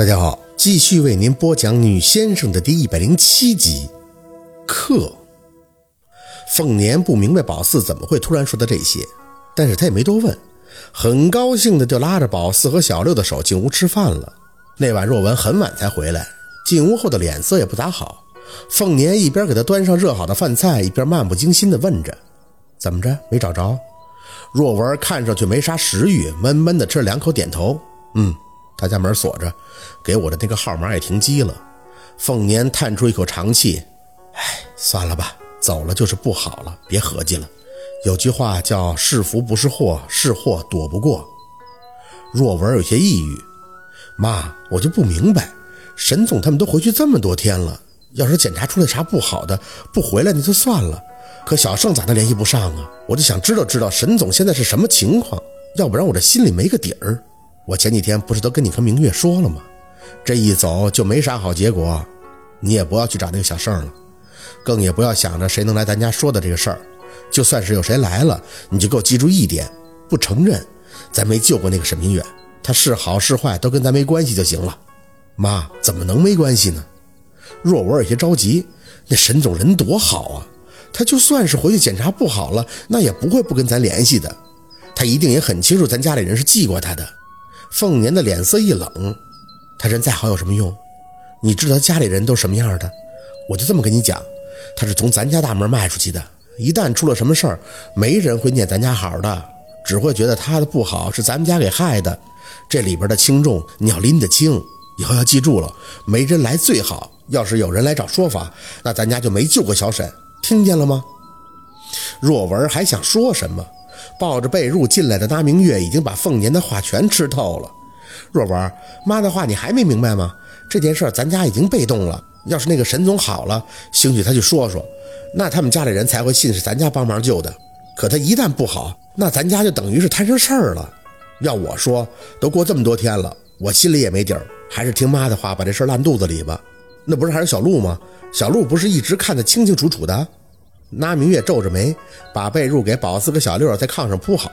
大家好，继续为您播讲《女先生》的第一百零七集。克凤年不明白宝四怎么会突然说的这些，但是他也没多问，很高兴的就拉着宝四和小六的手进屋吃饭了。那晚若文很晚才回来，进屋后的脸色也不咋好。凤年一边给他端上热好的饭菜，一边漫不经心的问着：“怎么着，没找着？”若文看上去没啥食欲，闷闷的吃了两口，点头：“嗯。”他家门锁着，给我的那个号码也停机了。凤年叹出一口长气：“哎，算了吧，走了就是不好了，别合计了。有句话叫‘是福不是祸，是祸躲不过’。”若文有些抑郁：“妈，我就不明白，沈总他们都回去这么多天了，要是检查出来啥不好的，不回来那就算了。可小盛咋都联系不上啊？我就想知道知道沈总现在是什么情况，要不然我这心里没个底儿。”我前几天不是都跟你和明月说了吗？这一走就没啥好结果，你也不要去找那个小盛了，更也不要想着谁能来咱家说的这个事儿。就算是有谁来了，你就给我记住一点：不承认咱没救过那个沈明远，他是好是坏都跟咱没关系就行了。妈，怎么能没关系呢？若文有些着急，那沈总人多好啊，他就算是回去检查不好了，那也不会不跟咱联系的，他一定也很清楚咱家里人是记过他的。凤年的脸色一冷，他人再好有什么用？你知道家里人都什么样的？我就这么跟你讲，他是从咱家大门迈出去的。一旦出了什么事儿，没人会念咱家好的，只会觉得他的不好是咱们家给害的。这里边的轻重你要拎得清，以后要记住了，没人来最好。要是有人来找说法，那咱家就没救过小沈，听见了吗？若文还想说什么？抱着被褥进来的那明月已经把凤年的话全吃透了。若文，妈的话你还没明白吗？这件事咱家已经被动了。要是那个沈总好了，兴许他去说说，那他们家里人才会信是咱家帮忙救的。可他一旦不好，那咱家就等于是摊上事儿了。要我说，都过这么多天了，我心里也没底儿，还是听妈的话，把这事烂肚子里吧。那不是还是小鹿吗？小鹿不是一直看得清清楚楚的？那明月皱着眉，把被褥给宝四和小六在炕上铺好。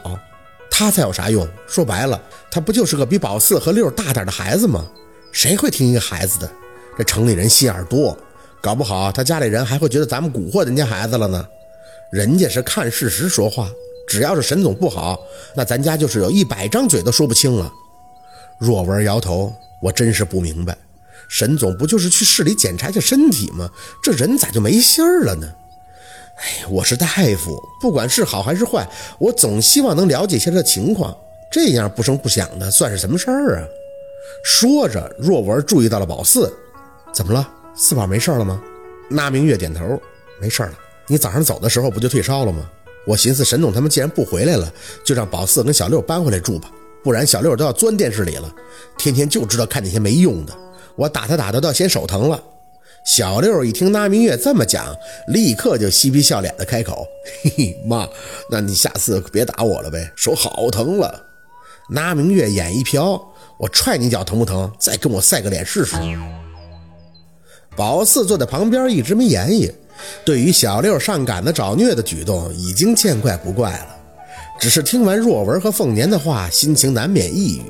他才有啥用？说白了，他不就是个比宝四和六大点的孩子吗？谁会听一个孩子的？这城里人心眼多，搞不好他家里人还会觉得咱们蛊惑人家孩子了呢。人家是看事实说话，只要是沈总不好，那咱家就是有一百张嘴都说不清了。若文摇头，我真是不明白，沈总不就是去市里检查一下身体吗？这人咋就没信儿了呢？哎，我是大夫，不管是好还是坏，我总希望能了解一下这情况。这样不声不响的，算是什么事儿啊？说着，若文注意到了宝四，怎么了？四宝没事了吗？那明月点头，没事了。你早上走的时候不就退烧了吗？我寻思沈总他们既然不回来了，就让宝四跟小六搬回来住吧，不然小六都要钻电视里了，天天就知道看那些没用的。我打他打的都要嫌手疼了。小六一听那明月这么讲，立刻就嬉皮笑脸的开口：“嘿嘿，妈，那你下次别打我了呗，手好疼了。”那明月眼一瞟：“我踹你脚疼不疼？再跟我赛个脸试试。”宝四坐在旁边一直没言语，对于小六上赶子找虐的举动已经见怪不怪了，只是听完若文和凤年的话，心情难免抑郁。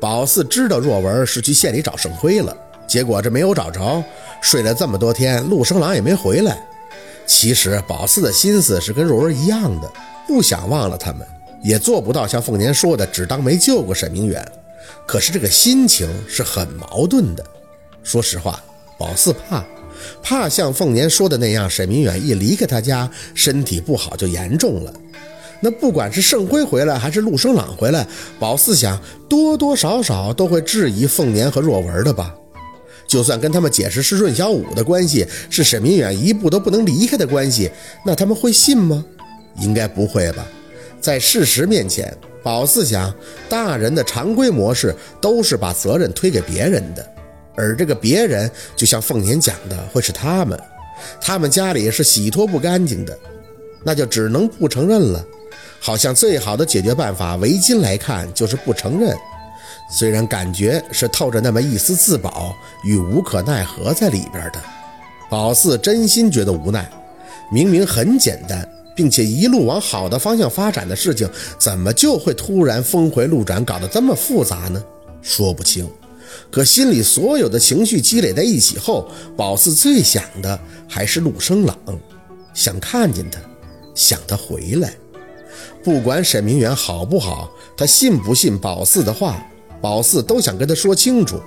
宝四知道若文是去县里找盛辉了。结果这没有找着，睡了这么多天，陆生郎也没回来。其实宝四的心思是跟若文一样的，不想忘了他们，也做不到像凤年说的只当没救过沈明远。可是这个心情是很矛盾的。说实话，宝四怕，怕像凤年说的那样，沈明远一离开他家，身体不好就严重了。那不管是盛辉回来还是陆生朗回来，宝四想多多少少都会质疑凤年和若文的吧。就算跟他们解释是润小五的关系，是沈明远一步都不能离开的关系，那他们会信吗？应该不会吧。在事实面前，宝四想，大人的常规模式都是把责任推给别人的，而这个别人，就像凤年讲的，会是他们。他们家里是洗脱不干净的，那就只能不承认了。好像最好的解决办法，围巾来看就是不承认。虽然感觉是透着那么一丝自保与无可奈何在里边的，宝四真心觉得无奈。明明很简单，并且一路往好的方向发展的事情，怎么就会突然峰回路转，搞得这么复杂呢？说不清。可心里所有的情绪积累在一起后，宝四最想的还是陆生朗，想看见他，想他回来。不管沈明远好不好，他信不信宝四的话，宝四都想跟他说清楚。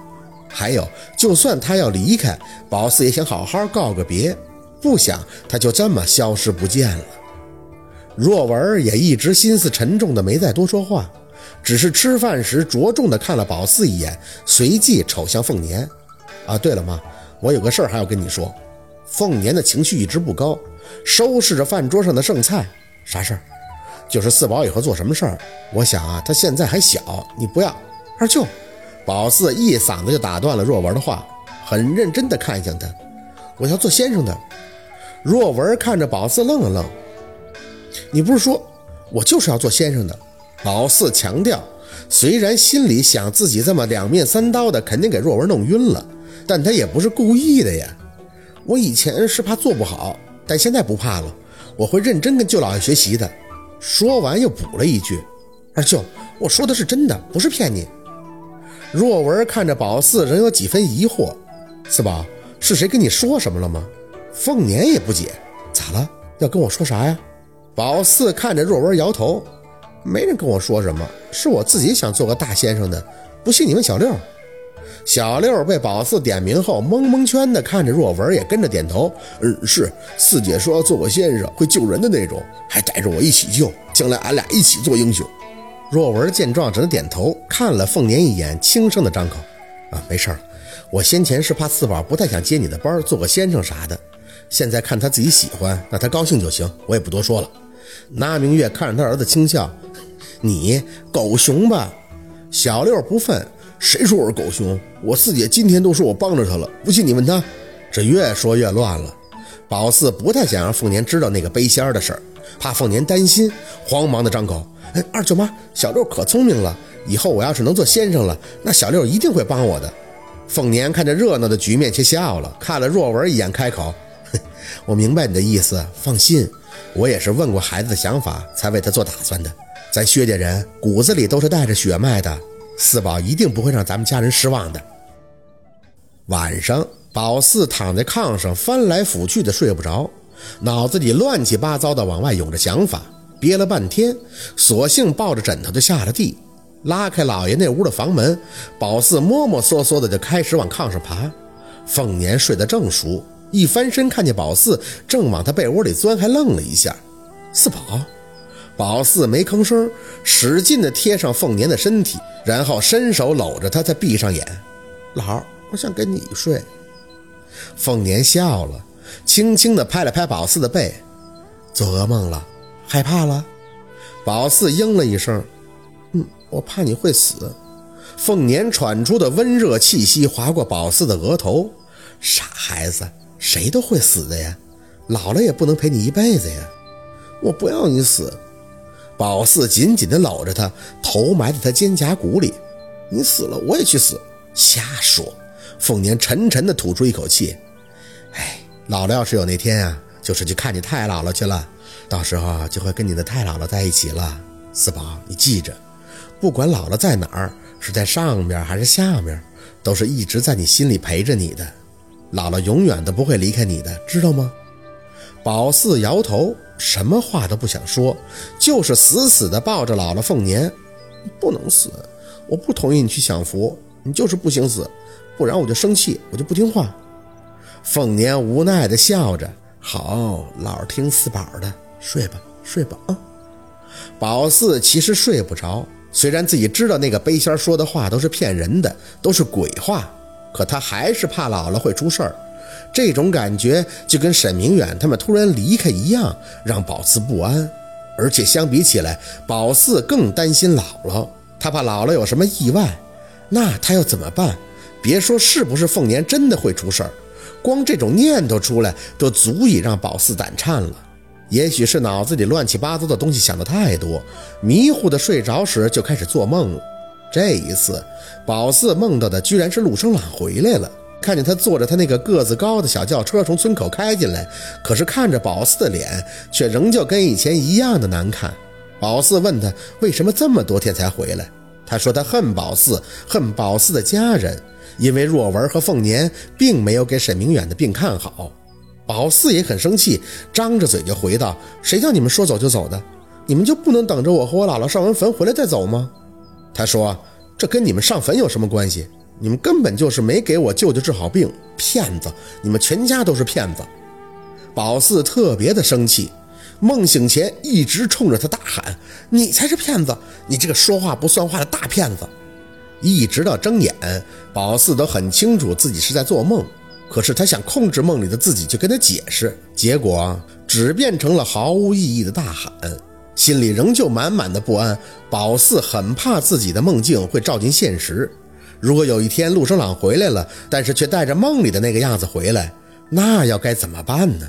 还有，就算他要离开，宝四也想好好告个别，不想他就这么消失不见了。若文也一直心思沉重的没再多说话，只是吃饭时着重的看了宝四一眼，随即瞅向凤年。啊，对了妈，我有个事儿还要跟你说。凤年的情绪一直不高，收拾着饭桌上的剩菜。啥事儿？就是四宝以后做什么事儿？我想啊，他现在还小，你不要。二舅，宝四一嗓子就打断了若文的话，很认真的看向他。我要做先生的。若文看着宝四愣了愣。你不是说我就是要做先生的？宝四强调，虽然心里想自己这么两面三刀的，肯定给若文弄晕了，但他也不是故意的呀。我以前是怕做不好，但现在不怕了，我会认真跟舅老爷学习的。说完又补了一句：“二舅，我说的是真的，不是骗你。”若文看着宝四，仍有几分疑惑：“四宝，是谁跟你说什么了吗？”凤年也不解：“咋了？要跟我说啥呀？”宝四看着若文摇头：“没人跟我说什么，是我自己想做个大先生的。不信你问小六。”小六被宝四点名后，蒙蒙圈的看着若文，也跟着点头：“嗯，是四姐说要做我先生，会救人的那种，还带着我一起救，将来俺俩一起做英雄。”若文见状，只能点头，看了凤年一眼，轻声的张口：“啊，没事儿，我先前是怕四宝不太想接你的班，做个先生啥的。现在看他自己喜欢，那他高兴就行，我也不多说了。”那明月看着他儿子轻笑：“ 你狗熊吧？”小六不忿：“谁说我是狗熊？我四姐今天都说我帮着他了，不信你问他。”这越说越乱了。宝四不太想让凤年知道那个背仙的事儿，怕凤年担心，慌忙的张口：“哎，二舅妈，小六可聪明了，以后我要是能做先生了，那小六一定会帮我的。”凤年看着热闹的局面，却笑了，看了若文一眼，开口：“我明白你的意思，放心。”我也是问过孩子的想法，才为他做打算的。咱薛家人骨子里都是带着血脉的，四宝一定不会让咱们家人失望的。晚上，宝四躺在炕上翻来覆去的睡不着，脑子里乱七八糟的往外涌着想法，憋了半天，索性抱着枕头就下了地，拉开老爷那屋的房门，宝四摸摸索索的就开始往炕上爬。凤年睡得正熟。一翻身，看见宝四正往他被窝里钻，还愣了一下。四宝，宝四没吭声，使劲的贴上凤年的身体，然后伸手搂着他，再闭上眼。老，我想跟你睡。凤年笑了，轻轻的拍了拍宝四的背。做噩梦了？害怕了？宝四应了一声：“嗯，我怕你会死。”凤年喘出的温热气息划过宝四的额头。傻孩子。谁都会死的呀，老了也不能陪你一辈子呀！我不要你死。宝四紧紧地搂着他，头埋在他肩胛骨里。你死了，我也去死。瞎说！凤年沉沉地吐出一口气。哎，老了要是有那天啊，就是去看你太姥姥去了，到时候就会跟你的太姥姥在一起了。四宝，你记着，不管姥姥在哪儿，是在上边还是下面，都是一直在你心里陪着你的。姥姥永远都不会离开你的，知道吗？宝四摇头，什么话都不想说，就是死死地抱着姥姥凤年。不能死，我不同意你去享福，你就是不行死，不然我就生气，我就不听话。凤年无奈地笑着：“好，姥儿听四宝的，睡吧，睡吧啊。”宝四其实睡不着，虽然自己知道那个背仙说的话都是骗人的，都是鬼话。可他还是怕姥姥会出事儿，这种感觉就跟沈明远他们突然离开一样，让宝四不安。而且相比起来，宝四更担心姥姥，他怕姥姥有什么意外，那他要怎么办？别说是不是凤年真的会出事儿，光这种念头出来都足以让宝四胆颤了。也许是脑子里乱七八糟的东西想的太多，迷糊的睡着时就开始做梦了。这一次，宝四梦到的居然是陆生朗回来了。看见他坐着他那个个子高的小轿车从村口开进来，可是看着宝四的脸，却仍旧跟以前一样的难看。宝四问他为什么这么多天才回来，他说他恨宝四，恨宝四的家人，因为若文和凤年并没有给沈明远的病看好。宝四也很生气，张着嘴就回道：“谁叫你们说走就走的？你们就不能等着我和我姥姥上完坟回来再走吗？”他说：“这跟你们上坟有什么关系？你们根本就是没给我舅舅治好病，骗子！你们全家都是骗子！”宝四特别的生气，梦醒前一直冲着他大喊：“你才是骗子！你这个说话不算话的大骗子！”一直到睁眼，宝四都很清楚自己是在做梦。可是他想控制梦里的自己，去跟他解释，结果只变成了毫无意义的大喊，心里仍旧满满的不安。宝四很怕自己的梦境会照进现实，如果有一天陆生朗回来了，但是却带着梦里的那个样子回来，那要该怎么办呢？